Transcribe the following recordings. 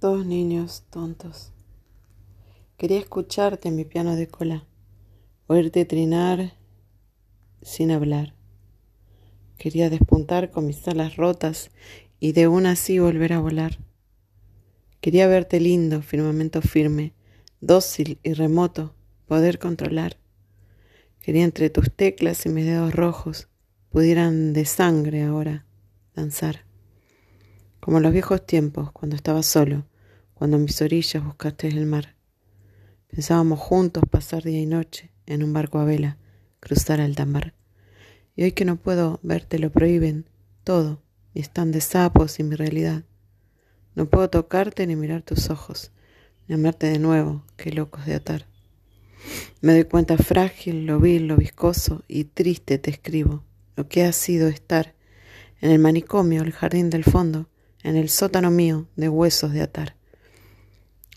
Dos niños tontos. Quería escucharte mi piano de cola, oírte trinar sin hablar. Quería despuntar con mis alas rotas y de una así volver a volar. Quería verte lindo, firmamento firme, dócil y remoto, poder controlar. Quería entre tus teclas y mis dedos rojos pudieran de sangre ahora danzar. Como en los viejos tiempos, cuando estaba solo, cuando en mis orillas buscaste el mar. Pensábamos juntos pasar día y noche en un barco a vela, cruzar alta mar. Y hoy que no puedo verte lo prohíben todo, y están de sapos y mi realidad. No puedo tocarte ni mirar tus ojos, ni amarte de nuevo, qué locos de atar. Me doy cuenta frágil, lo vil, lo viscoso y triste te escribo, lo que ha sido estar en el manicomio, el jardín del fondo, en el sótano mío de huesos de atar.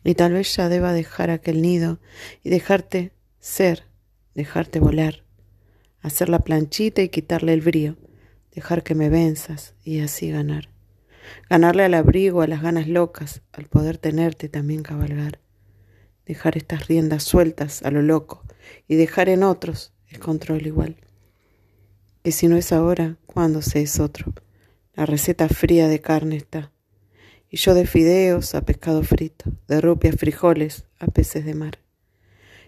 Y tal vez ya deba dejar aquel nido y dejarte ser, dejarte volar, hacer la planchita y quitarle el brío, dejar que me venzas y así ganar. Ganarle al abrigo, a las ganas locas, al poder tenerte también cabalgar. Dejar estas riendas sueltas a lo loco y dejar en otros el control igual. Que si no es ahora, ¿cuándo se es otro? La receta fría de carne está. Y yo de fideos a pescado frito, de rupias frijoles a peces de mar.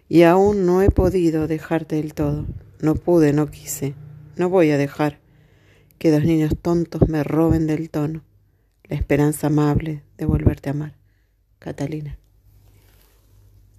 Y aún no he podido dejarte del todo. No pude, no quise. No voy a dejar que dos niños tontos me roben del tono la esperanza amable de volverte a amar. Catalina.